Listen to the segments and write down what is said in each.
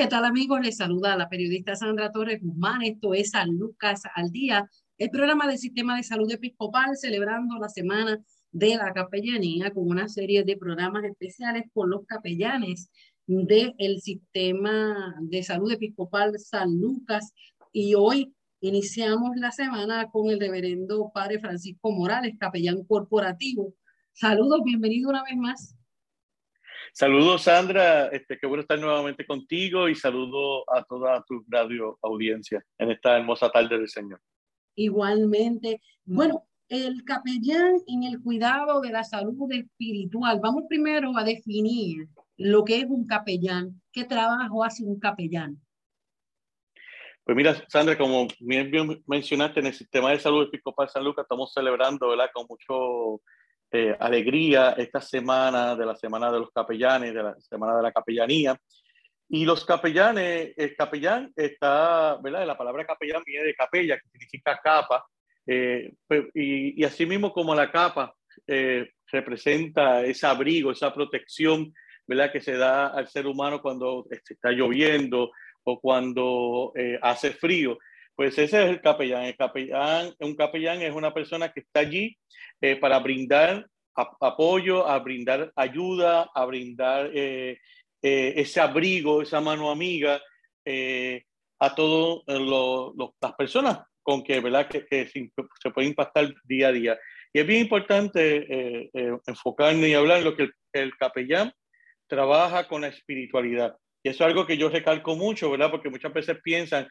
¿Qué tal amigos? Les saluda la periodista Sandra Torres Guzmán. Esto es San Lucas al Día, el programa del Sistema de Salud Episcopal celebrando la Semana de la Capellanía con una serie de programas especiales por los capellanes del Sistema de Salud Episcopal San Lucas. Y hoy iniciamos la semana con el reverendo Padre Francisco Morales, capellán corporativo. Saludos, bienvenido una vez más. Saludos, Sandra. Este, qué bueno estar nuevamente contigo y saludo a toda tu radio audiencia en esta hermosa tarde del Señor. Igualmente. Bueno, el capellán en el cuidado de la salud espiritual. Vamos primero a definir lo que es un capellán. ¿Qué trabajo hace un capellán? Pues mira, Sandra, como bien mencionaste, en el sistema de salud episcopal San Lucas estamos celebrando ¿verdad? con mucho eh, alegría esta semana de la Semana de los Capellanes, de la Semana de la Capellanía. Y los capellanes, el capellán está, ¿verdad? La palabra capellán viene de capella, que significa capa. Eh, pues, y, y así mismo como la capa eh, representa ese abrigo, esa protección, ¿verdad? Que se da al ser humano cuando está lloviendo o cuando hace frío. Pues ese es el capellán. El capellán, un capellán es una persona que está allí eh, para brindar apoyo, a brindar ayuda, a brindar eh, eh, ese abrigo, esa mano amiga a todas las personas con que, ¿verdad? que, se, puede impactar día a día. Y es bien importante enfocarme y hablar en lo que el, el capellán trabaja con la espiritualidad. Y eso es algo que yo recalco mucho, ¿verdad? Porque muchas veces piensan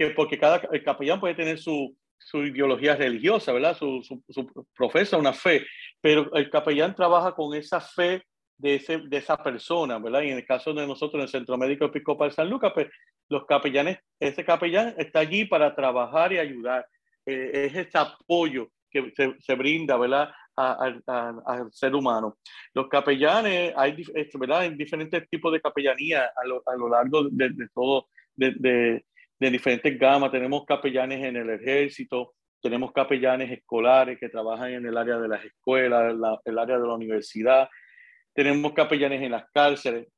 que porque cada capellán puede tener su, su ideología religiosa, ¿verdad? Su, su, profesa una fe, pero el capellán trabaja con esa fe de, ese, de esa persona, ¿verdad? Y en el caso de nosotros en el Centro Médico Episcopal San Lucas, pues los capellanes, ese capellán está allí para trabajar y ayudar. Eh, es ese apoyo que se, se brinda, ¿verdad? Al ser humano. Los capellanes, hay, ¿verdad? Hay diferentes tipos de capellanía a lo, a lo largo de, de todo, de, de diferentes gamas. Tenemos capellanes en el ejército, tenemos capellanes escolares que trabajan en el área de las escuelas, el área de la universidad, tenemos capellanes en las cárceles,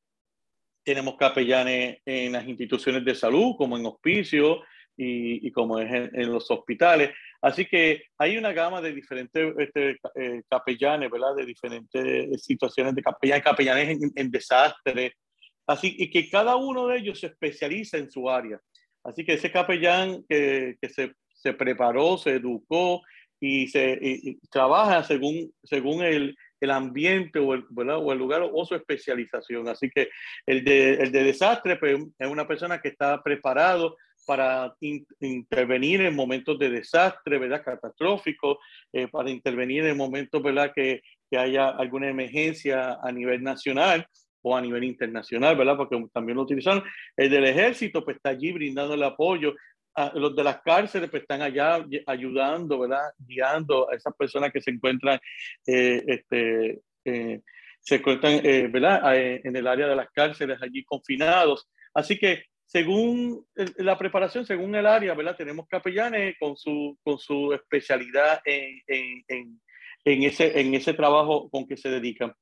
tenemos capellanes en las instituciones de salud, como en hospicios y, como es en, los hospitales. Así que hay una gama de diferentes este, eh, capellanes, ¿verdad? De diferentes situaciones de capellanes, capellanes en, en desastres. Así y que cada uno de ellos se especializa en su área. Así que ese capellán que, que se, se, preparó, se educó y, se, trabaja según, según el, el ambiente o el, lugar o su especialización. Así que el de, el de desastre pues, es una persona que está preparado para intervenir en momentos de desastre, ¿verdad? Catastrófico, eh, para intervenir en momentos, ¿verdad? Que, que haya alguna emergencia a nivel nacional o a nivel internacional, ¿verdad? Porque también lo utilizaron. El del ejército, pues está allí brindando el apoyo. A los de las cárceles, pues están allá ayudando, ¿verdad? Guiando a esas personas que se encuentran, eh, este, eh, se encuentran, eh, ¿verdad? En el área de las cárceles, allí confinados. Así que según la preparación, según el área, ¿verdad? Tenemos capellanes con su, con su especialidad en, en, en, en ese, en ese trabajo con que se dedican.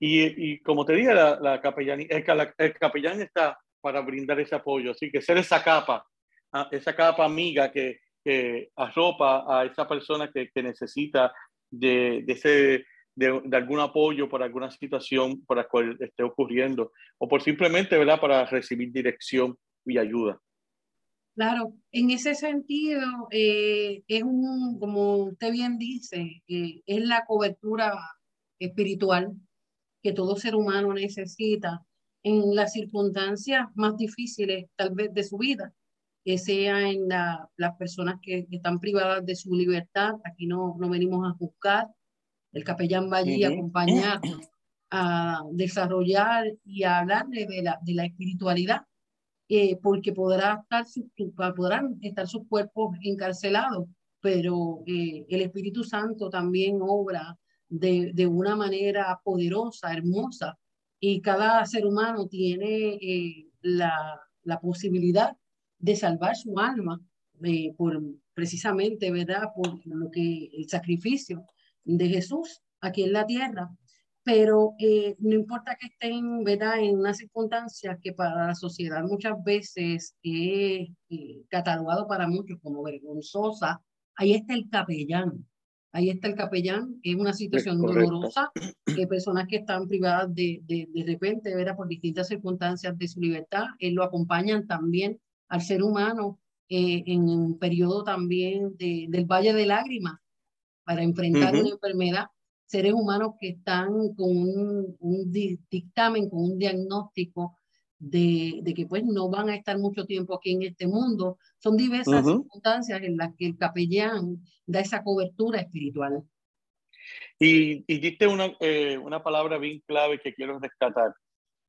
Y, y como te dije, la, la capellanía, el, capellán está para brindar ese apoyo, así que ser esa capa, ah, esa capa amiga que, que arropa a esa persona que, que necesita de, de ese, de, de, algún apoyo por alguna situación por la cual esté ocurriendo, o por simplemente, ¿verdad?, para recibir dirección y ayuda. Claro, en ese sentido, eh, es un, como usted bien dice, eh, es la cobertura espiritual que todo ser humano necesita en las circunstancias más difíciles tal vez de su vida. sea en las personas que, están privadas de su libertad. Aquí no, no venimos a juzgar. El capellán va allí a acompañar, a desarrollar y a hablarle de la, de la espiritualidad, eh, porque podrá estar podrán estar sus cuerpos encarcelados, pero eh, el Espíritu Santo también obra de, de, una manera poderosa, hermosa, y cada ser humano tiene eh, la, la posibilidad de salvar su alma eh, por precisamente, ¿verdad? Por lo que el sacrificio de Jesús aquí en la tierra. Pero eh, no importa que estén, ¿verdad? En una circunstancia que para la sociedad muchas veces es catalogado para muchos como vergonzosa, ahí está el capellán. Ahí está el capellán, es una situación dolorosa, que personas que están privadas de, de, de repente, ¿verdad? por distintas circunstancias de su libertad, él lo acompañan también al ser humano eh, en un periodo también de, del Valle de Lágrimas para enfrentar una enfermedad. Seres humanos que están con un, un dictamen, con un diagnóstico de, de, que pues no van a estar mucho tiempo aquí en este mundo. Son diversas circunstancias en las que el capellán da esa cobertura espiritual. Y, y diste una, eh, una palabra bien clave que quiero rescatar.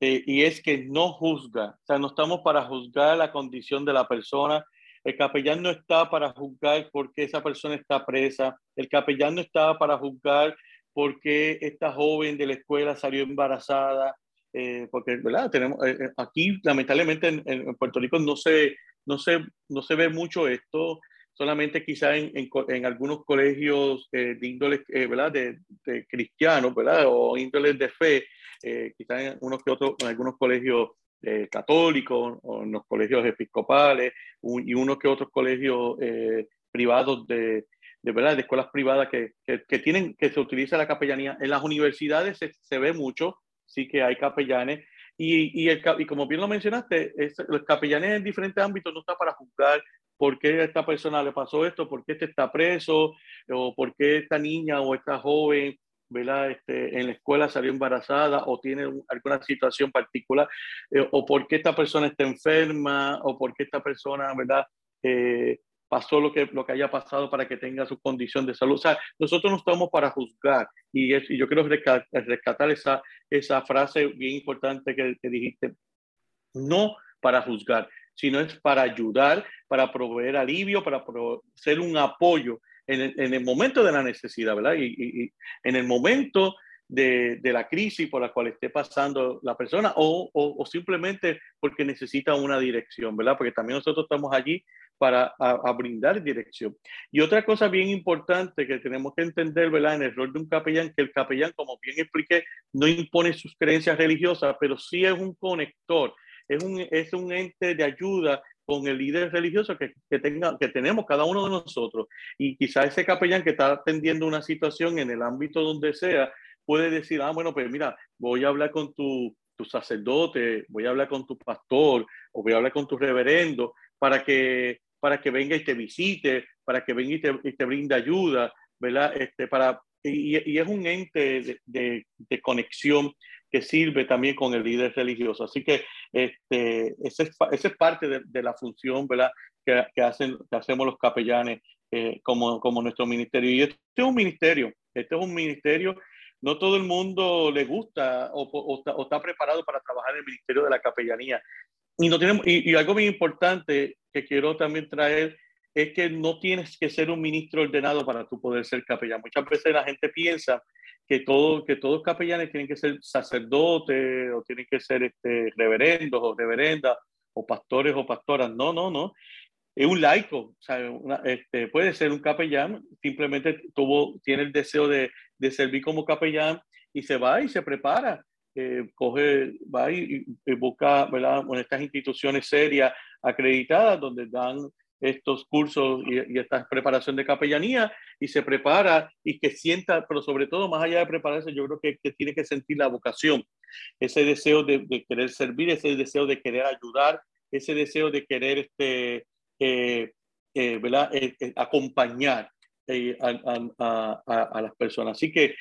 Eh, y es que no juzga, o sea, no estamos para juzgar la condición de la persona. El capellán no está para juzgar por qué esa persona está presa. El capellán no está para juzgar por qué esta joven de la escuela salió embarazada. Eh, porque, ¿verdad? Tenemos, eh, aquí, lamentablemente, en, en, Puerto Rico no se, no, se, no se ve mucho esto solamente quizá en, en, en, algunos colegios de índole, ¿verdad? De, de, cristianos, ¿verdad? O índoles de fe, eh, quizás en, unos que otros, en algunos colegios eh, católicos o en los colegios episcopales y unos que otros colegios eh, privados de, de, ¿verdad? de escuelas privadas que, que, que, tienen, que se utiliza la capellanía. En las universidades se, se ve mucho, sí que hay capellanes. Y, y, el, y como bien lo mencionaste, los capellanes en diferentes ámbitos no está para juzgar por qué a esta persona le pasó esto, por qué este está preso, o por qué esta niña o esta joven ¿verdad? Este, en la escuela salió embarazada o tiene alguna situación particular, eh, o por qué esta persona está enferma, o por qué esta persona, ¿verdad? Eh, pasó lo que, lo que haya pasado para que tenga su condición de salud. O sea, nosotros no estamos para juzgar y, es, y yo quiero rescatar, esa, esa frase bien importante que, que dijiste. No para juzgar, sino es para ayudar, para proveer alivio, para ser un apoyo en el, en el, momento de la necesidad, ¿verdad? Y, y, y en el momento de, de, la crisis por la cual esté pasando la persona o, o, o, simplemente porque necesita una dirección, ¿verdad? Porque también nosotros estamos allí para brindar dirección. Y otra cosa bien importante que tenemos que entender, ¿verdad? En el rol de un capellán, que el capellán, como bien expliqué, no impone sus creencias religiosas, pero sí es un conector, es un, es un ente de ayuda con el líder religioso que, que, tenga, que tenemos cada uno de nosotros. Y quizá ese capellán que está atendiendo una situación en el ámbito donde sea, puede decir, ah, bueno, pues mira, voy a hablar con tu, tu sacerdote, voy a hablar con tu pastor, o voy a hablar con tu reverendo, para que, para que venga y te visite, para que venga y te, y brinde ayuda, ¿verdad? Este, para, y, es un ente de, conexión que sirve también con el líder religioso. Así que este, esa, es, parte de, la función ¿verdad? Que, que, hacen, hacemos los capellanes eh, como, como nuestro ministerio. Y este es un ministerio, este es un ministerio, no todo el mundo le gusta o está, preparado para trabajar en el ministerio de la capellanía. Y, no tenemos, y, y algo muy importante que quiero también traer es que no tienes que ser un ministro ordenado para tú poder ser capellán. Muchas veces la gente piensa que, todo, que todos capellanes tienen que ser sacerdotes o tienen que ser este, reverendos o reverendas o pastores o pastoras. No, no, no. Es un laico, o sea, una, este, puede ser un capellán, simplemente tuvo, tiene el deseo de, de servir como capellán y se va y se prepara. Eh, coge, va y, y busca, ¿verdad? En estas instituciones serias acreditadas donde dan estos cursos y, esta preparación de capellanía y se prepara y que sienta, pero sobre todo más allá de prepararse, yo creo que, tiene que sentir la vocación, ese deseo de, querer servir, ese deseo de querer ayudar, ese deseo de querer este, eh, eh, ¿verdad? Eh acompañar eh, a, a, a, a, las personas. Así que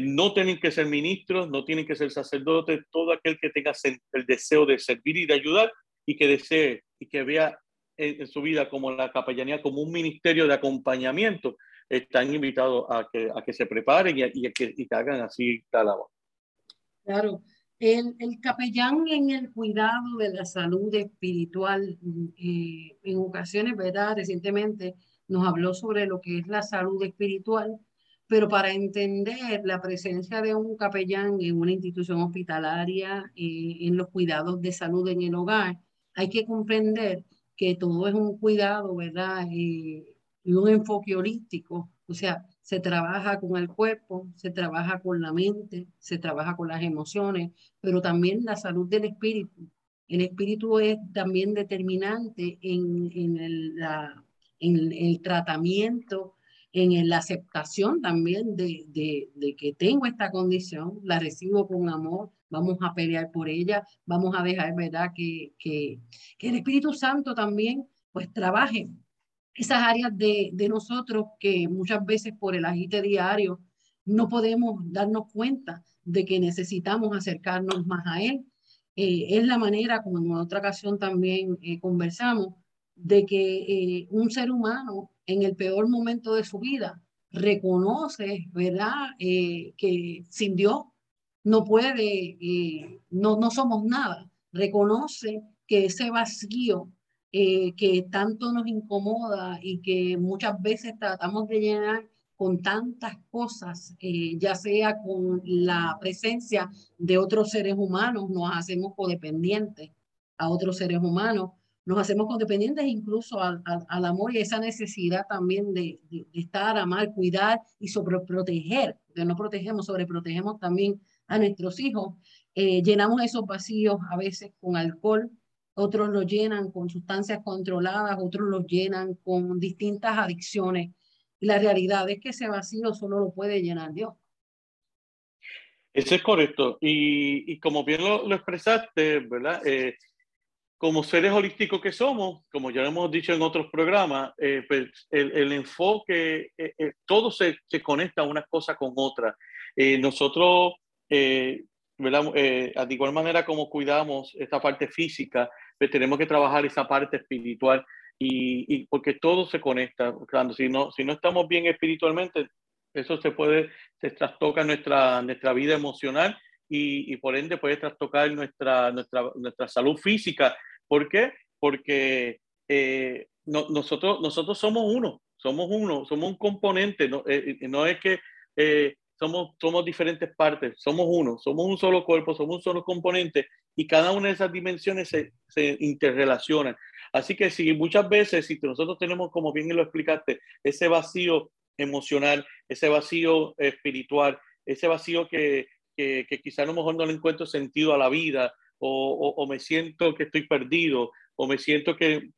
no tienen que ser ministros, no tienen que ser sacerdotes, todo aquel que tenga el deseo de servir y de ayudar y que desee y que vea en, su vida como la capellanía, como un ministerio de acompañamiento, están invitados a que, que se preparen y, y, que, y que hagan así la labor. Claro, el, capellán en el cuidado de la salud espiritual, eh, en ocasiones, ¿verdad? Recientemente nos habló sobre lo que es la salud espiritual, pero para entender la presencia de un capellán en una institución hospitalaria, eh, en los cuidados de salud en el hogar, hay que comprender que todo es un cuidado, ¿verdad? Eh, y un enfoque holístico, o sea, se trabaja con el cuerpo, se trabaja con la mente, se trabaja con las emociones, pero también la salud del espíritu. El espíritu es también determinante en, en, el, la, en el tratamiento, en la aceptación también de, de, de, que tengo esta condición, la recibo con amor, vamos a pelear por ella, vamos a dejar, ¿verdad?, que, que, que el Espíritu Santo también pues trabaje esas áreas de, de nosotros que muchas veces por el agite diario no podemos darnos cuenta de que necesitamos acercarnos más a Él. Eh, es la manera, como en otra ocasión también eh, conversamos, de que eh, un ser humano en el peor momento de su vida reconoce, ¿verdad?, que sin Dios no puede, no, no somos nada. Reconoce que ese vacío eh, que tanto nos incomoda y que muchas veces tratamos de llenar con tantas cosas, eh, ya sea con la presencia de otros seres humanos, nos hacemos codependientes a otros seres humanos, nos hacemos codependientes incluso al, al, amor y esa necesidad también de, de, estar, amar, cuidar y sobreproteger, que no protegemos, sobreprotegemos también a nuestros hijos. Eh, llenamos esos vacíos a veces con alcohol, otros lo llenan con sustancias controladas, otros lo llenan con distintas adicciones. Y la realidad es que ese vacío solo lo puede llenar Dios. Eso es correcto. Y, y como bien lo, lo expresaste, ¿verdad? Eh, como seres holísticos que somos, como ya hemos dicho en otros programas, eh, pues el, el, enfoque, eh, eh todo se, se, conecta una cosa con otra. Eh, nosotros ¿verdad? Eh, de igual manera como cuidamos esta parte física, pues tenemos que trabajar esa parte espiritual y, y, porque todo se conecta. Claro, si no, si no estamos bien espiritualmente, eso se puede, se trastoca nuestra, nuestra vida emocional y, y por ende puede trastocar nuestra, nuestra, nuestra salud física. ¿Por qué? Porque eh, no, nosotros, nosotros somos uno, somos uno, somos un componente, no, eh, no es que eh, somos, somos diferentes partes, somos uno, somos un solo cuerpo, somos un solo componente y cada una de esas dimensiones se, se interrelacionan. Así que si muchas veces, si nosotros tenemos, como bien lo explicaste, ese vacío emocional, ese vacío espiritual, ese vacío que, que, que quizá a lo mejor no le encuentro sentido a la vida o, me siento que estoy perdido o me siento que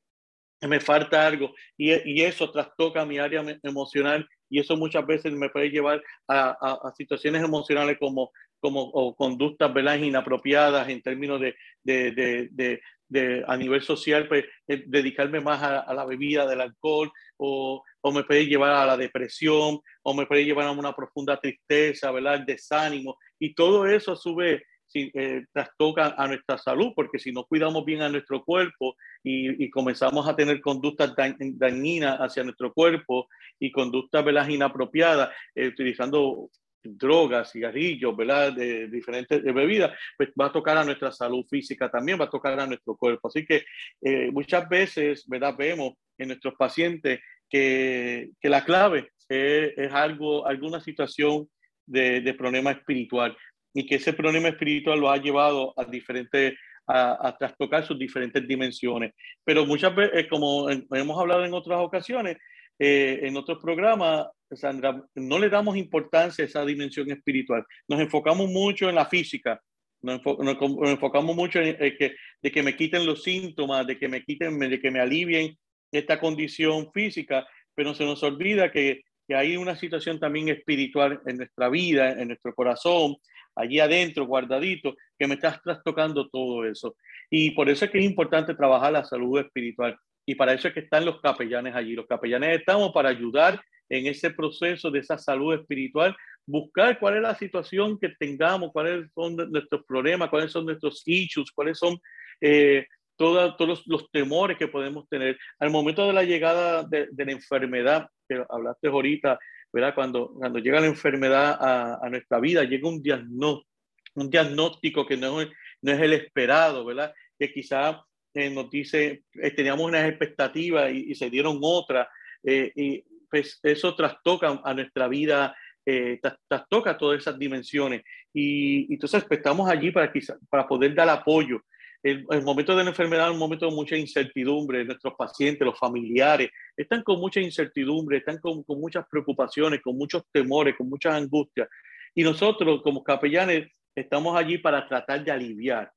me falta algo y, eso trastoca mi área emocional y eso muchas veces me puede llevar a, situaciones emocionales como, como o conductas ¿verdad? inapropiadas en términos de, de, de, de, a nivel social, pues eh, dedicarme más a, la bebida del alcohol o, o, me puede llevar a la depresión o me puede llevar a una profunda tristeza, ¿verdad? desánimo y todo eso a su vez si, eh, trastoca a nuestra salud, porque si no cuidamos bien a nuestro cuerpo y, y comenzamos a tener conductas dañinas hacia nuestro cuerpo y conductas ¿verdad? inapropiadas, eh, utilizando drogas, cigarrillos, ¿verdad? De, diferentes de bebidas, pues va a tocar a nuestra salud física también, va a tocar a nuestro cuerpo. Así que eh, muchas veces, ¿verdad? Vemos en nuestros pacientes que, que la clave es, es, algo, alguna situación de, de problema espiritual y que ese problema espiritual lo ha llevado a diferentes a, a trastocar sus diferentes dimensiones. Pero muchas veces, eh, como hemos hablado en otras ocasiones, eh, en otros programas, Sandra, no le damos importancia a esa dimensión espiritual. Nos enfocamos mucho en la física, nos, enfo nos, nos enfocamos mucho en que, de que me quiten los síntomas, de que me quiten, de que me alivien esta condición física, pero se nos olvida que, que hay una situación también espiritual en nuestra vida, en nuestro corazón, allí adentro, guardadito, que me estás trastocando todo eso. Y por eso es que es importante trabajar la salud espiritual. Y para eso es que están los capellanes allí. Los capellanes estamos para ayudar en ese proceso de esa salud espiritual, buscar cuál es la situación que tengamos, cuáles son nuestros problemas, cuáles son nuestros issues, cuáles son eh, todos los, temores que podemos tener. Al momento de la llegada de, la enfermedad, que hablaste ahorita, ¿verdad? Cuando, cuando llega la enfermedad a, nuestra vida, llega un diagnóstico, un diagnóstico que no, no es el esperado, ¿verdad? Que quizá eh, nos dice, eh, teníamos unas expectativas y, se dieron otras, eh, y pues eso trastoca a nuestra vida, trastoca todas esas dimensiones. Y, entonces pues, estamos allí para, para poder dar apoyo. El, el, momento de la enfermedad es un momento de mucha incertidumbre. Nuestros pacientes, los familiares, están con mucha incertidumbre, están con, con muchas preocupaciones, con muchos temores, con muchas angustias. Y nosotros, como capellanes, estamos allí para tratar de aliviar,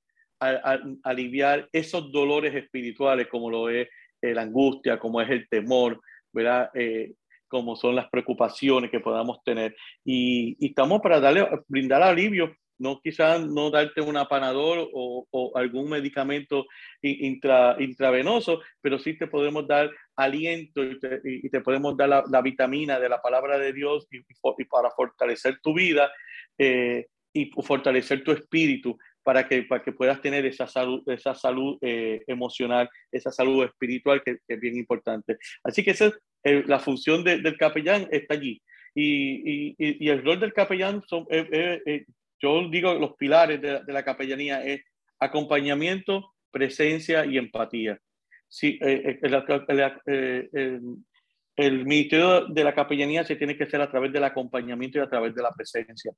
aliviar esos dolores espirituales, como lo es la angustia, como es el temor, ¿verdad? Eh, como son las preocupaciones que podamos tener. Y, y estamos para darle, brindar alivio no quizás no darte un apanador o, o algún medicamento intra, intravenoso, pero sí te podemos dar aliento y te, y te podemos dar la, la, vitamina de la palabra de Dios y, y para fortalecer tu vida eh, y fortalecer tu espíritu para que, para que puedas tener esa salud, esa salud eh, emocional, esa salud espiritual que, es bien importante. Así que esa es eh, la función del capellán, está allí. Y, y, y, el rol del capellán son, yo digo los pilares de, la capellanía es acompañamiento, presencia y empatía. Sí, eh, eh, eh, el, ministerio de la capellanía se tiene que hacer a través del acompañamiento y a través de la presencia.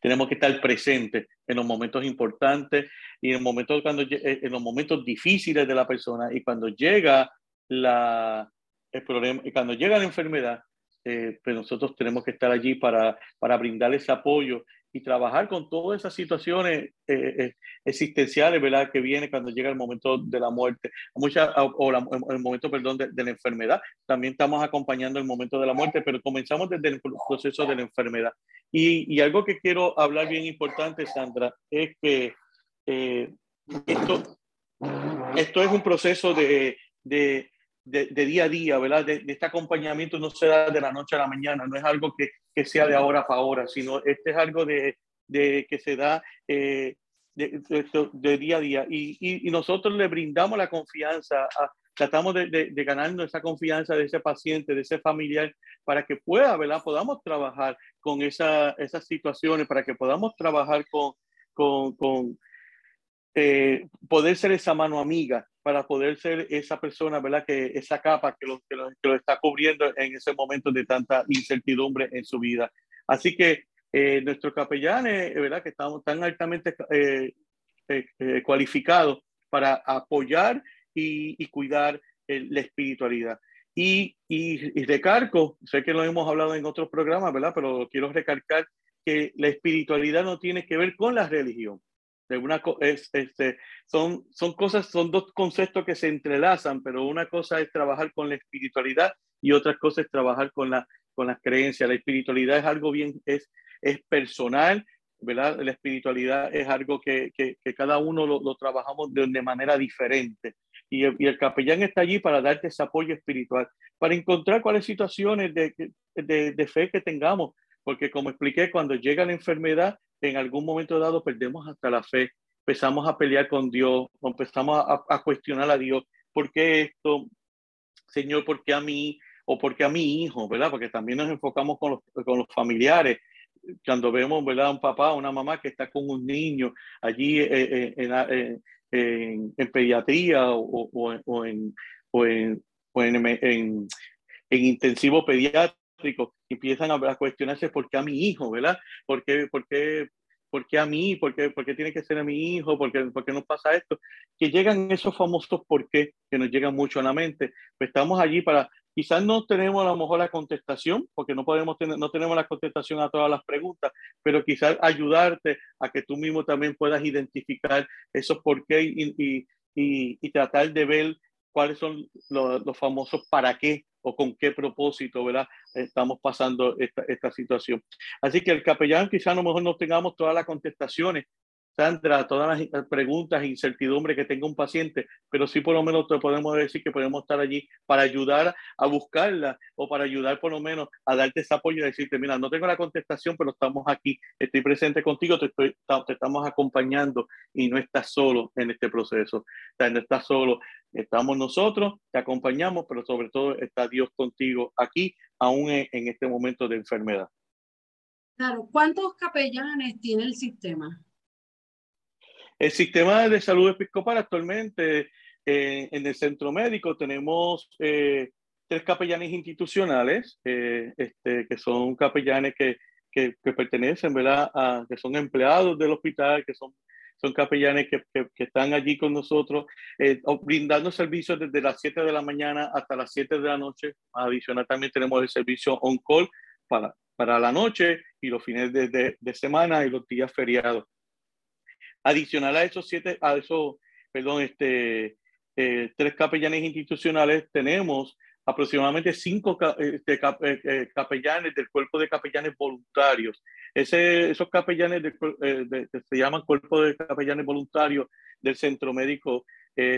Tenemos que estar presentes en los momentos importantes y en, momentos cuando, en los momentos difíciles de la persona y cuando llega la, el problema, cuando llega la enfermedad, pues nosotros tenemos que estar allí para, para ese apoyo y trabajar con todas esas situaciones eh, eh, existenciales, ¿verdad? Que viene cuando llega el momento de la muerte, mucha, o el momento, perdón, de, la enfermedad. También estamos acompañando el momento de la muerte, pero comenzamos desde el proceso de la enfermedad. Y, y algo que quiero hablar bien importante, Sandra, es que eh, esto, esto es un proceso de, de, de, día a día, ¿verdad? De, este acompañamiento no se da de la noche a la mañana, no es algo que, que sea de ahora para ahora, sino este es algo de, de que se da eh, de, día a día. Y, y, nosotros le brindamos la confianza, tratamos de, de, ganarnos esa confianza de ese paciente, de ese familiar, para que pueda, ¿verdad? Podamos trabajar con esa, esas situaciones, para que podamos trabajar con, con, con eh, poder ser esa mano amiga, para poder ser esa persona, ¿verdad? Que esa capa que lo, que lo, está cubriendo en ese momento de tanta incertidumbre en su vida. Así que eh, nuestros capellanes, ¿verdad? Que estamos tan altamente eh, eh, cualificados para apoyar y, cuidar la espiritualidad. Y, y, y, recargo, sé que lo hemos hablado en otros programas, ¿verdad? Pero quiero recalcar que la espiritualidad no tiene que ver con la religión de una es, este, son, son cosas, son dos conceptos que se entrelazan, pero una cosa es trabajar con la espiritualidad y otra cosa es trabajar con la, con las creencias. La espiritualidad es algo bien, es, es personal, ¿verdad? La espiritualidad es algo que, que, que cada uno lo, lo, trabajamos de, de manera diferente. Y el, y el, capellán está allí para darte ese apoyo espiritual, para encontrar cuáles situaciones de, de, de fe que tengamos, porque como expliqué, cuando llega la enfermedad, en algún momento dado perdemos hasta la fe, empezamos a pelear con Dios, empezamos a, cuestionar a Dios, ¿por qué esto? Señor, ¿por qué a mí? O ¿por qué a mi hijo? ¿Verdad? Porque también nos enfocamos con los, con los familiares. Cuando vemos, ¿verdad? Un papá, una mamá que está con un niño allí eh, eh, en, en, pediatría o, o, o, en, o, en, en intensivo pediátrico empiezan a, cuestionarse por qué a mi hijo, ¿verdad? ¿Por qué, por qué, por qué a mí? ¿Por qué, por qué tiene que ser a mi hijo? ¿Por qué, por qué nos pasa esto? Que llegan esos famosos por qué, que nos llegan mucho a la mente. Pues estamos allí para, quizás no tenemos a lo mejor la contestación, porque no podemos tener, no tenemos la contestación a todas las preguntas, pero quizás ayudarte a que tú mismo también puedas identificar esos por qué y, y, y, y tratar de ver cuáles son los, los, famosos para qué o con qué propósito, ¿verdad? Estamos pasando esta, esta situación. Así que el capellán quizá a lo mejor no tengamos todas las contestaciones, Sandra, todas las preguntas e incertidumbres que tenga un paciente, pero sí por lo menos te podemos decir que podemos estar allí para ayudar a buscarla o para ayudar por lo menos a darte ese apoyo y decirte, mira, no tengo la contestación, pero estamos aquí, estoy presente contigo, te, estoy, estamos acompañando y no estás solo en este proceso, o sea, no estás solo, estamos nosotros, te acompañamos, pero sobre todo está Dios contigo aquí, aún en, en este momento de enfermedad. Claro, ¿cuántos capellanes tiene el sistema? El sistema de salud episcopal actualmente eh, en el centro médico tenemos eh, tres capellanes institucionales, eh, este, que son capellanes que, que, pertenecen, ¿verdad? A, que son empleados del hospital, que son, son capellanes que, que están allí con nosotros, brindando servicios desde las 7 de la mañana hasta las 7 de la noche. Adicional también tenemos el servicio on-call para, para la noche y los fines de, de, de semana y los días feriados. Adicional a esos siete, a esos, perdón, este, eh, tres capellanes institucionales, tenemos aproximadamente cinco este, eh, eh, capellanes del cuerpo de capellanes voluntarios. Ese, esos capellanes de, se llaman cuerpo de capellanes voluntarios del centro médico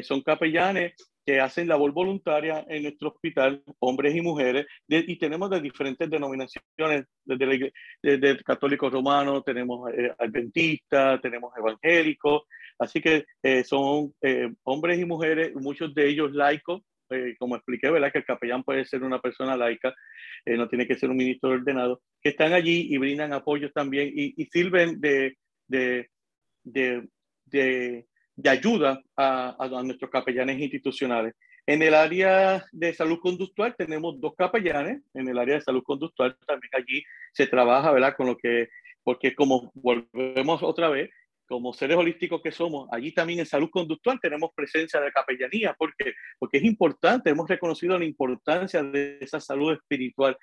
son capellanes que hacen labor voluntaria en nuestro hospital, hombres y mujeres, y tenemos de diferentes denominaciones, desde, el católico romano, tenemos eh, adventistas, tenemos evangélicos, así que eh, son eh, hombres y mujeres, muchos de ellos laicos, como expliqué, ¿verdad? Que el capellán puede ser una persona laica, no tiene que ser un ministro ordenado, que están allí y brindan apoyo también y, y sirven de, de, de, de de ayuda a, a, nuestros capellanes institucionales. En el área de salud conductual tenemos dos capellanes, en el área de salud conductual también allí se trabaja, ¿verdad? Con lo que, porque como volvemos otra vez, como seres holísticos que somos, allí también en salud conductual tenemos presencia de capellanía, porque porque es importante, hemos reconocido la importancia de esa salud espiritual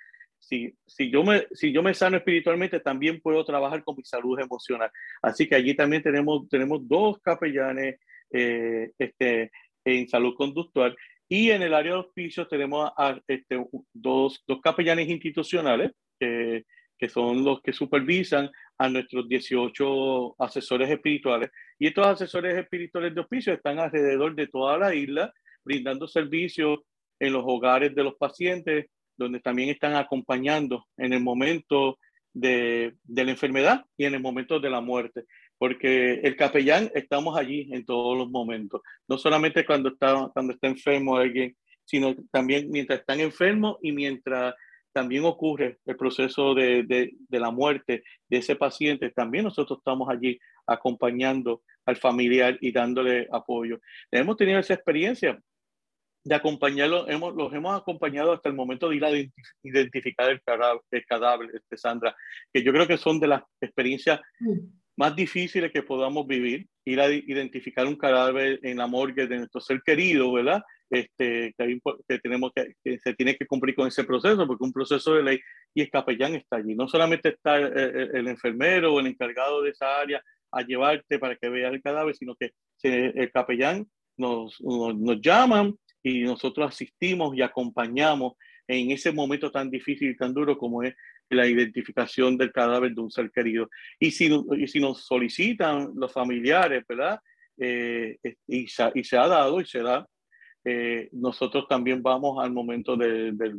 si, si, yo me, si yo me sano espiritualmente, también puedo trabajar con mi salud emocional. Así que allí también tenemos, tenemos dos capellanes eh, este, en salud conductual. Y en el área de hospicios tenemos a, este, dos, dos, capellanes institucionales que, que son los que supervisan a nuestros 18 asesores espirituales. Y estos asesores espirituales de hospicio están alrededor de toda la isla, brindando servicios en los hogares de los pacientes, donde también están acompañando en el momento de, la enfermedad y en el momento de la muerte, porque el capellán estamos allí en todos los momentos, no solamente cuando está, cuando está enfermo alguien, sino también mientras están enfermos y mientras también ocurre el proceso de, la muerte de ese paciente, también nosotros estamos allí acompañando al familiar y dándole apoyo. Hemos tenido esa experiencia de acompañarlo, hemos, los hemos acompañado hasta el momento de ir a identificar el cadáver, el cadáver este, Sandra, que yo creo que son de las experiencias mm. más difíciles que podamos vivir, ir a identificar un cadáver en la morgue de nuestro ser querido, ¿verdad? Este, que, tenemos que, que, se tiene que cumplir con ese proceso, porque un proceso de ley y el capellán está allí. No solamente está el, el enfermero o el encargado de esa área a llevarte para que vea el cadáver, sino que el capellán nos, nos, nos llaman, y nosotros asistimos y acompañamos en ese momento tan difícil y tan duro como es la identificación del cadáver de un ser querido. Y si, y si nos solicitan los familiares, ¿verdad? Eh, y, se, y, se, ha dado y se da, eh, nosotros también vamos al momento de, de,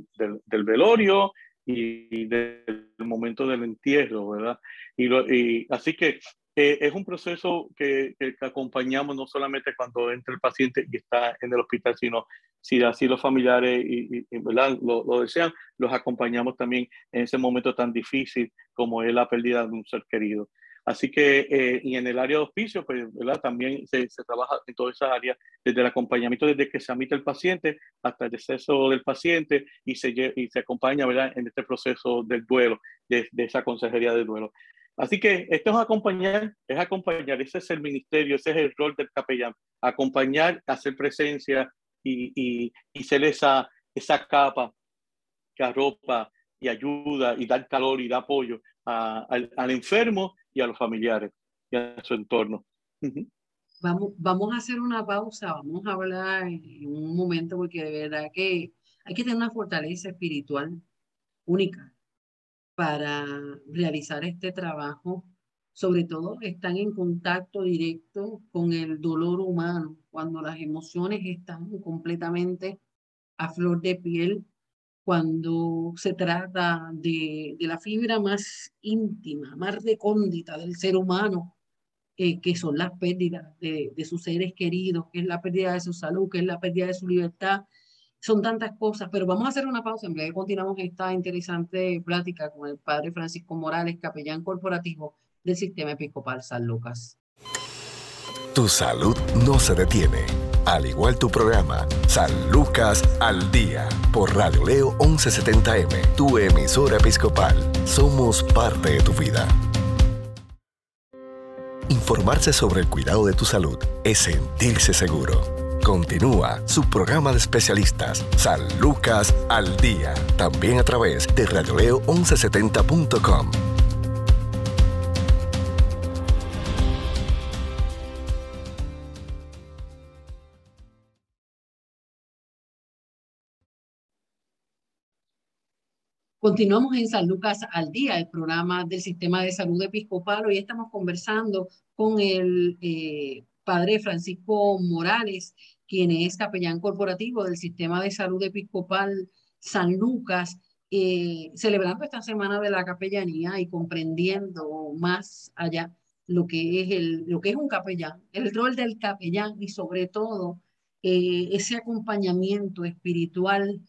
del velorio y del momento del entierro, ¿verdad? Y, lo, y así que eh, es un proceso que, que, acompañamos no solamente cuando entra el paciente y está en el hospital, sino si así los familiares y, y ¿verdad? Lo, lo, desean, los acompañamos también en ese momento tan difícil como es la pérdida de un ser querido. Así que, eh, y en el área de hospicio, pues, ¿verdad? También se, se, trabaja en toda esa área, desde el acompañamiento, desde que se admite el paciente hasta el deceso del paciente y se, y se acompaña, ¿verdad? En este proceso del duelo, de, de esa consejería del duelo. Así que esto es acompañar, es acompañar, ese es el ministerio, ese es el rol del capellán, acompañar, hacer presencia y, y, y ser esa, esa capa que arropa y ayuda y da calor y da apoyo a, al, al, enfermo y a los familiares y a su entorno. Vamos, vamos a hacer una pausa, vamos a hablar en un momento porque de verdad que hay que tener una fortaleza espiritual única para realizar este trabajo sobre todo están en contacto directo con el dolor humano, cuando las emociones están completamente a flor de piel, cuando se trata de, de la fibra más íntima, más recóndita del ser humano, eh, que son las pérdidas de, de, sus seres queridos, que es la pérdida de su salud, que es la pérdida de su libertad. Son tantas cosas, pero vamos a hacer una pausa en de continuamos esta interesante plática con el padre Francisco Morales, capellán corporativo del Sistema Episcopal San Lucas. Tu salud no se detiene, al igual tu programa San Lucas al Día por Radio Leo 1170M, tu emisora episcopal. Somos parte de tu vida. Informarse sobre el cuidado de tu salud es sentirse seguro. Continúa su programa de especialistas, San Lucas al Día, también a través de radioleo1170.com. Continuamos en San Lucas al Día, el programa del Sistema de Salud Episcopal. Hoy estamos conversando con el eh, padre Francisco Morales, quien es capellán corporativo del Sistema de Salud Episcopal San Lucas, eh, celebrando esta semana de la capellanía y comprendiendo más allá lo que es, el, lo que es un capellán, el rol del capellán y sobre todo eh, ese acompañamiento espiritual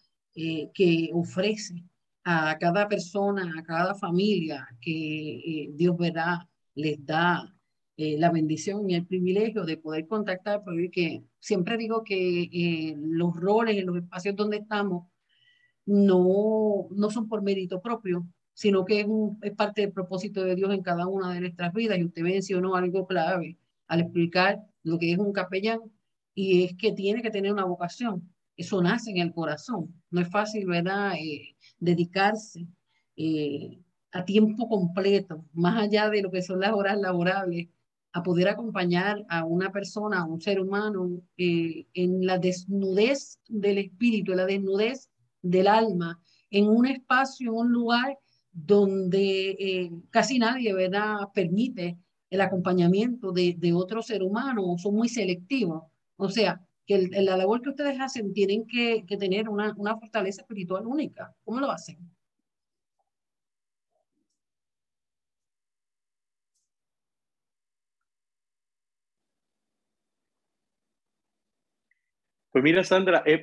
que ofrece a cada persona, a cada familia que eh, Dios verá, les da eh, la bendición y el privilegio de poder contactar, porque siempre digo que eh, los roles en los espacios donde estamos no, no son por mérito propio, sino que es, un, es parte del propósito de Dios en cada una de nuestras vidas. Y usted mencionó algo clave al explicar lo que es un capellán, y es que tiene que tener una vocación. Eso nace en el corazón. No es fácil, ¿verdad? dedicarse eh, a tiempo completo, más allá de lo que son las horas laborables, a poder acompañar a una persona, a un ser humano, eh, en la desnudez del espíritu, en la desnudez del alma, en un espacio, un lugar donde eh, casi nadie ¿verdad? permite el acompañamiento de, de otro ser humano, son muy selectivos. O sea, que la labor que ustedes hacen tienen que, que tener una, una, fortaleza espiritual única. ¿Cómo lo hacen? Pues mira, Sandra, es,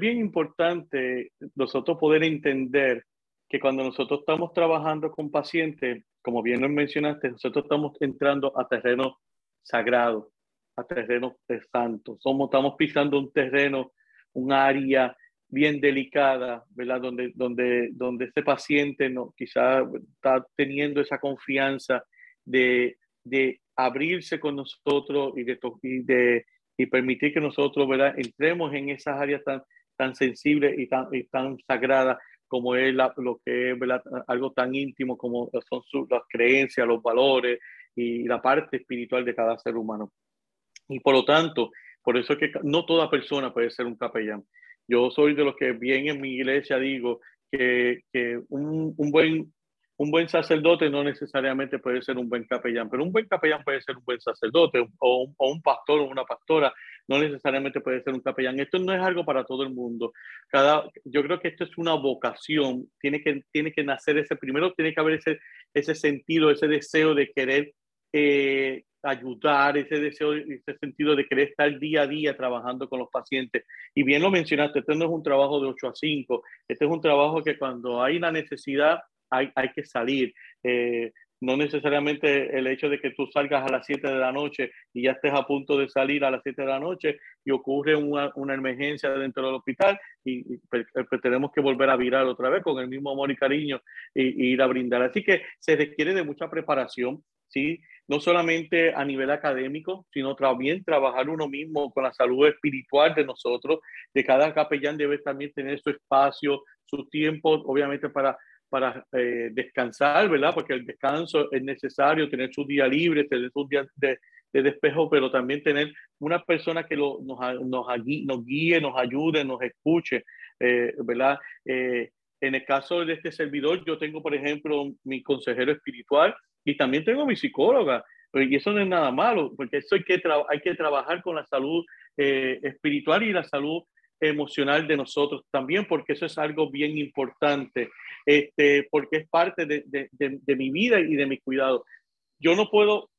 bien importante nosotros poder entender que cuando nosotros estamos trabajando con pacientes, como bien lo mencionaste, nosotros estamos entrando a terreno sagrado a terrenos santos. Somos, estamos pisando un terreno, un área bien delicada, ¿verdad? Donde, donde, donde este paciente no, quizá está teniendo esa confianza de, de abrirse con nosotros y de y permitir que nosotros, ¿verdad? Entremos en esas áreas tan, tan sensibles y tan, y tan sagradas como es lo que es ¿verdad? algo tan íntimo como son sus, las creencias, los valores y la parte espiritual de cada ser humano. Y por lo tanto, por eso es que no toda persona puede ser un capellán. Yo soy de los que bien en mi iglesia digo que, que un, un, buen, un buen sacerdote no necesariamente puede ser un buen capellán, pero un buen capellán puede ser un buen sacerdote o, o un pastor o una pastora, no necesariamente puede ser un capellán. Esto no es algo para todo el mundo. Cada, yo creo que esto es una vocación, tiene que, tiene que nacer ese, primero tiene que haber ese, ese sentido, ese deseo de querer eh, ayudar, ese deseo, ese sentido de querer estar día a día trabajando con los pacientes. Y bien lo mencionaste, este no es un trabajo de 8 a 5, este es un trabajo que cuando hay una necesidad hay, hay que salir. Eh, no necesariamente el hecho de que tú salgas a las 7 de la noche y ya estés a punto de salir a las 7 de la noche y ocurre una, una emergencia dentro del hospital y, pues, pues tenemos que volver a virar otra vez con el mismo amor y cariño y, y ir a brindar. Así que se requiere de mucha preparación, ¿sí? no solamente a nivel académico, sino también trabajar uno mismo con la salud espiritual de nosotros, de cada capellán debe también tener su espacio, su tiempo, obviamente para, para eh, descansar, ¿verdad? Porque el descanso es necesario, tener su día libre, tener su día de, de despejo, pero también tener una persona que lo, nos, nos, nos guíe, nos ayude, nos escuche, eh, ¿verdad? Eh, en el caso de este servidor, yo tengo, por ejemplo, mi consejero espiritual, Y también tengo mi psicóloga, y eso no es nada malo, porque eso hay que, hay que trabajar con la salud eh, espiritual y la salud emocional de nosotros también, porque eso es algo bien importante, este, porque es parte de, de, mi vida y de mi cuidado. Yo no puedo,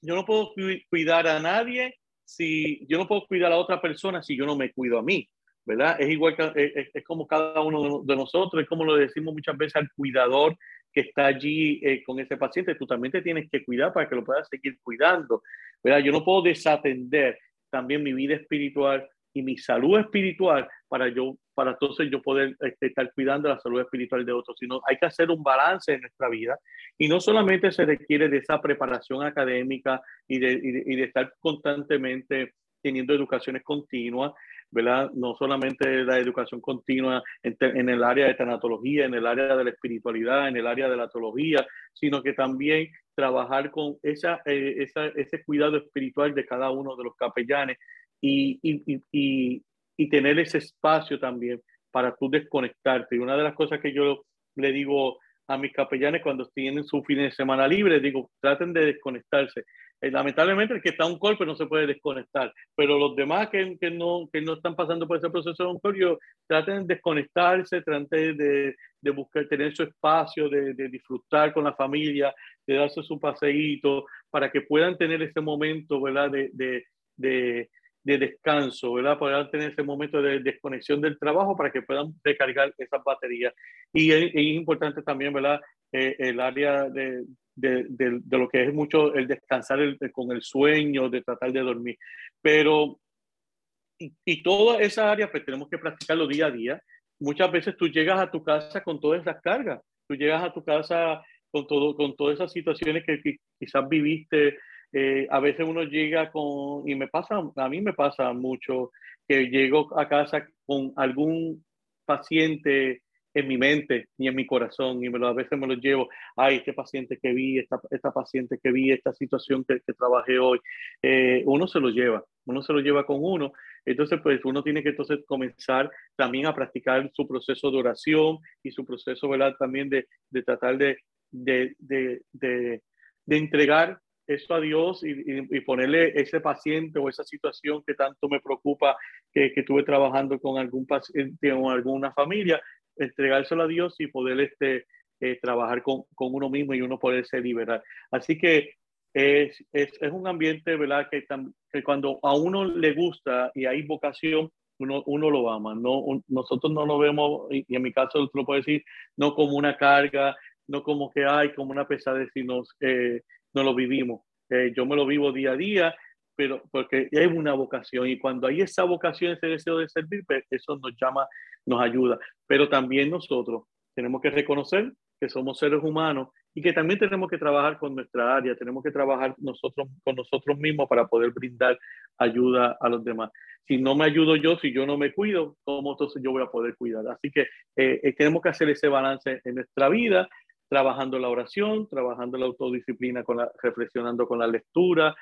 yo no puedo cuidar a nadie si yo no puedo cuidar a otra persona si yo no me cuido a mí, ¿verdad? Es igual que es, es como cada uno de nosotros, es como lo decimos muchas veces al cuidador que está allí eh, con ese paciente, tú también te tienes que cuidar para que lo puedas seguir cuidando, ¿verdad? Yo no puedo desatender también mi vida espiritual y mi salud espiritual para yo para entonces yo poder este, estar cuidando la salud espiritual de otros, sino hay que hacer un balance en nuestra vida y no solamente se requiere de esa preparación académica y de, y de, estar constantemente teniendo educaciones continuas, ¿verdad? No solamente la educación continua en, en, el área de tanatología, en el área de la espiritualidad, en el área de la teología, sino que también trabajar con esa, eh, esa, ese cuidado espiritual de cada uno de los capellanes y, y, y, y tener ese espacio también para tú desconectarte. Y una de las cosas que yo le digo a mis capellanes cuando tienen su fin de semana libre, digo, traten de desconectarse. Eh, lamentablemente el que está un golpe no se puede desconectar, pero los demás que, que, no, que no están pasando por ese proceso de oncolio, traten de desconectarse, traten de, de buscar, tener su espacio, de, de, disfrutar con la familia, de darse su paseíto, para que puedan tener ese momento, ¿verdad? De, de, de descanso, ¿verdad? Poder tener ese momento de desconexión del trabajo para que puedan recargar esas baterías. Y es, importante también, ¿verdad? Eh, el área de, de, de, lo que es mucho el descansar con el sueño, de tratar de dormir. Pero, y, y toda esa área, pues tenemos que practicarlo día a día. Muchas veces tú llegas a tu casa con todas esas cargas. Tú llegas a tu casa con, todo, con todas esas situaciones que, que quizás viviste eh, a veces uno llega con, y me pasa, a mí me pasa mucho, que llego a casa con algún paciente en mi mente y en mi corazón y me lo, a veces me lo llevo, ay, este paciente que vi, esta, esta paciente que vi, esta situación que, que trabajé hoy, eh, uno se lo lleva, uno se lo lleva con uno. Entonces, pues uno tiene que entonces comenzar también a practicar su proceso de oración y su proceso, ¿verdad? También de, de tratar de, de, de, entregar eso a Dios y, ponerle ese paciente o esa situación que tanto me preocupa, que, que estuve trabajando con algún paciente o alguna familia, entregárselo a Dios y poder este, eh, trabajar con, con, uno mismo y uno poderse liberar. Así que es, es, es un ambiente, ¿verdad? Que, que, cuando a uno le gusta y hay vocación, uno, uno lo ama. No, nosotros no lo vemos, y, en mi caso lo puedo decir, no como una carga, no como que hay como una pesadez, sino eh, no lo vivimos. Eh, yo me lo vivo día a día, pero porque hay una vocación y cuando hay esa vocación, ese deseo de servir, pues eso nos llama, nos ayuda. Pero también nosotros tenemos que reconocer que somos seres humanos y que también tenemos que trabajar con nuestra área, tenemos que trabajar nosotros con nosotros mismos para poder brindar ayuda a los demás. Si no me ayudo yo, si yo no me cuido, ¿cómo entonces yo voy a poder cuidar? Así que eh, eh, tenemos que hacer ese balance en nuestra vida trabajando la oración, trabajando la autodisciplina, con la, reflexionando con la lectura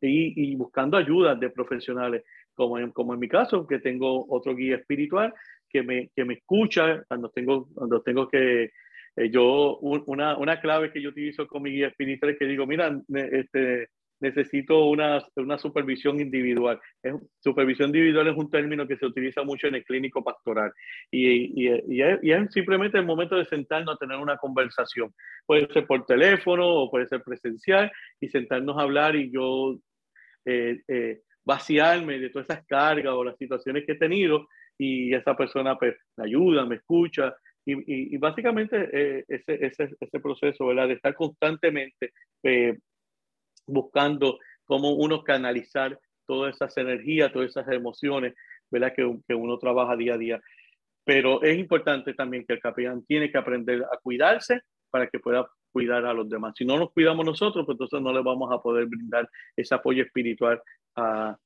y, y, buscando ayuda de profesionales, como en, como en mi caso, que tengo otro guía espiritual que me, que me escucha cuando tengo, cuando tengo que, eh, yo, una, una clave que yo utilizo con mi guía espiritual es que digo, mira, este, necesito una, una supervisión individual. Es, supervisión individual es un término que se utiliza mucho en el clínico pastoral y, y, y, es, y, es, simplemente el momento de sentarnos a tener una conversación. Puede ser por teléfono o puede ser presencial y sentarnos a hablar y yo eh, eh, vaciarme de todas esas cargas o las situaciones que he tenido y esa persona pues, me ayuda, me escucha. Y, y básicamente eh, ese, ese, ese, proceso ¿verdad? de estar constantemente eh, buscando cómo uno canalizar todas esas energías, todas esas emociones, ¿verdad? Que, que, uno trabaja día a día. Pero es importante también que el capellán tiene que aprender a cuidarse para que pueda cuidar a los demás. Si no nos cuidamos nosotros, pues entonces no le vamos a poder brindar ese apoyo espiritual a,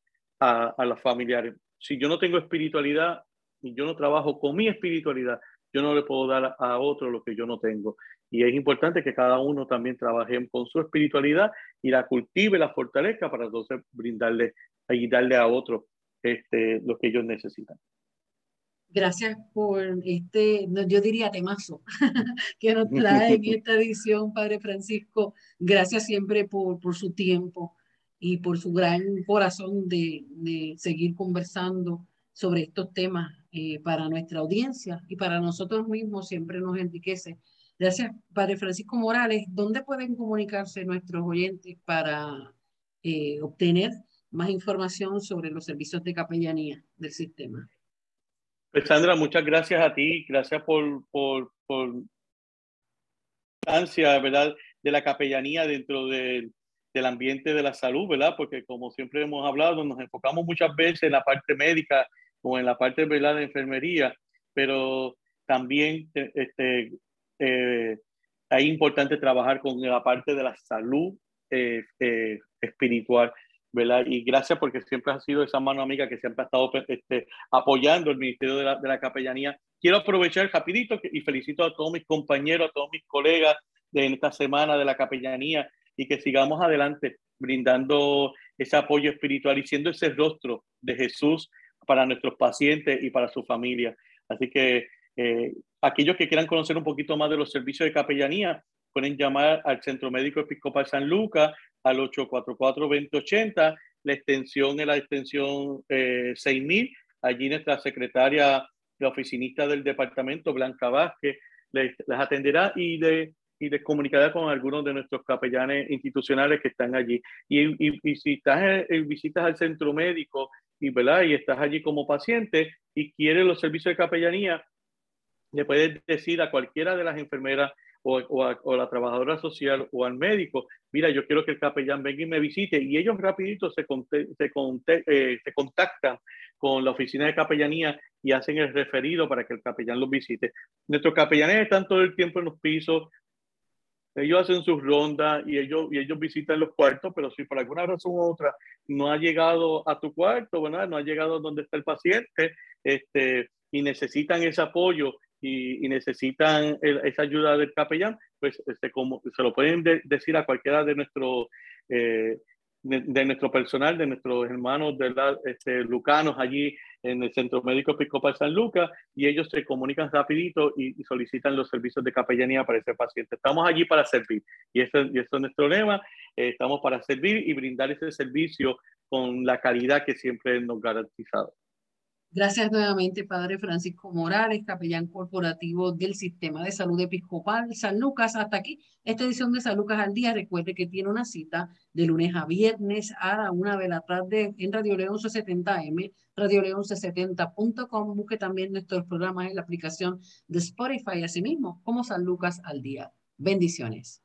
a, a los familiares. Si yo no tengo espiritualidad y yo no trabajo con mi espiritualidad, yo no le puedo dar a otro lo que yo no tengo. Y es importante que cada uno también trabaje con su espiritualidad y la cultive, la fortalezca para entonces brindarle y darle a otros este, lo que ellos necesitan. Gracias por este, yo diría temazo, que nos trae en esta edición, Padre Francisco. Gracias siempre por, por su tiempo y por su gran corazón de, de seguir conversando sobre estos temas eh, para nuestra audiencia y para nosotros mismos siempre nos enriquece. Gracias, Padre Francisco Morales. ¿Dónde pueden comunicarse nuestros oyentes para eh, obtener más información sobre los servicios de capellanía del sistema? Pues Sandra, muchas gracias a ti, gracias por, por, por ansia, ¿verdad? De la capellanía dentro del ambiente de la salud, ¿verdad? Porque como siempre hemos hablado, nos enfocamos muchas veces en la parte médica o en la parte ¿verdad? de enfermería, pero también este, eh, es importante trabajar con la parte de la salud eh, eh, espiritual. ¿verdad? Y gracias porque siempre ha sido esa mano amiga que siempre ha estado este, apoyando el Ministerio de la, de la, Capellanía. Quiero aprovechar rapidito y felicito a todos mis compañeros, a todos mis colegas de esta semana de la Capellanía y que sigamos adelante brindando ese apoyo espiritual y siendo ese rostro de Jesús para nuestros pacientes y para su familia. Así que eh, aquellos que quieran conocer un poquito más de los servicios de capellanía, pueden llamar al Centro Médico Episcopal San Lucas al 844-2080. La extensión es la extensión eh, 6000. Allí nuestra secretaria, la oficinista del departamento, Blanca Vázquez, les, atenderá y, de, y les comunicará con algunos de nuestros capellanes institucionales que están allí. Y, y, si estás en, visitas al centro médico y, ¿verdad? y estás allí como paciente y quieres los servicios de capellanía, le puedes decir a cualquiera de las enfermeras o, o, a, la trabajadora social o al médico, mira, yo quiero que el capellán venga y me visite, y ellos rapidito se, se, eh, se contactan con la oficina de capellanía y hacen el referido para que el capellán los visite. Nuestros capellanes están todo el tiempo en los pisos, ellos hacen sus rondas y ellos, y ellos visitan los cuartos, pero si por alguna razón u otra no ha llegado a tu cuarto, ¿verdad? no ha llegado donde está el paciente este, y necesitan ese apoyo y, necesitan esa ayuda del capellán, pues este, como, se lo pueden decir a cualquiera de nuestro, eh, de, nuestro personal, de nuestros hermanos de la, este, lucanos allí en el Centro Médico Episcopal San Lucas y ellos se comunican rapidito y, solicitan los servicios de capellanía para ese paciente. Estamos allí para servir y eso, y es nuestro lema, eh, estamos para servir y brindar ese servicio con la calidad que siempre nos garantizado. Gracias nuevamente, Padre Francisco Morales, capellán corporativo del Sistema de Salud Episcopal San Lucas. Hasta aquí esta edición de San Lucas al Día. Recuerde que tiene una cita de lunes a viernes a la una de la tarde en Radio León 1170M, radioleón1170.com. Busque también nuestros programas en la aplicación de Spotify, asimismo como San Lucas al Día. Bendiciones.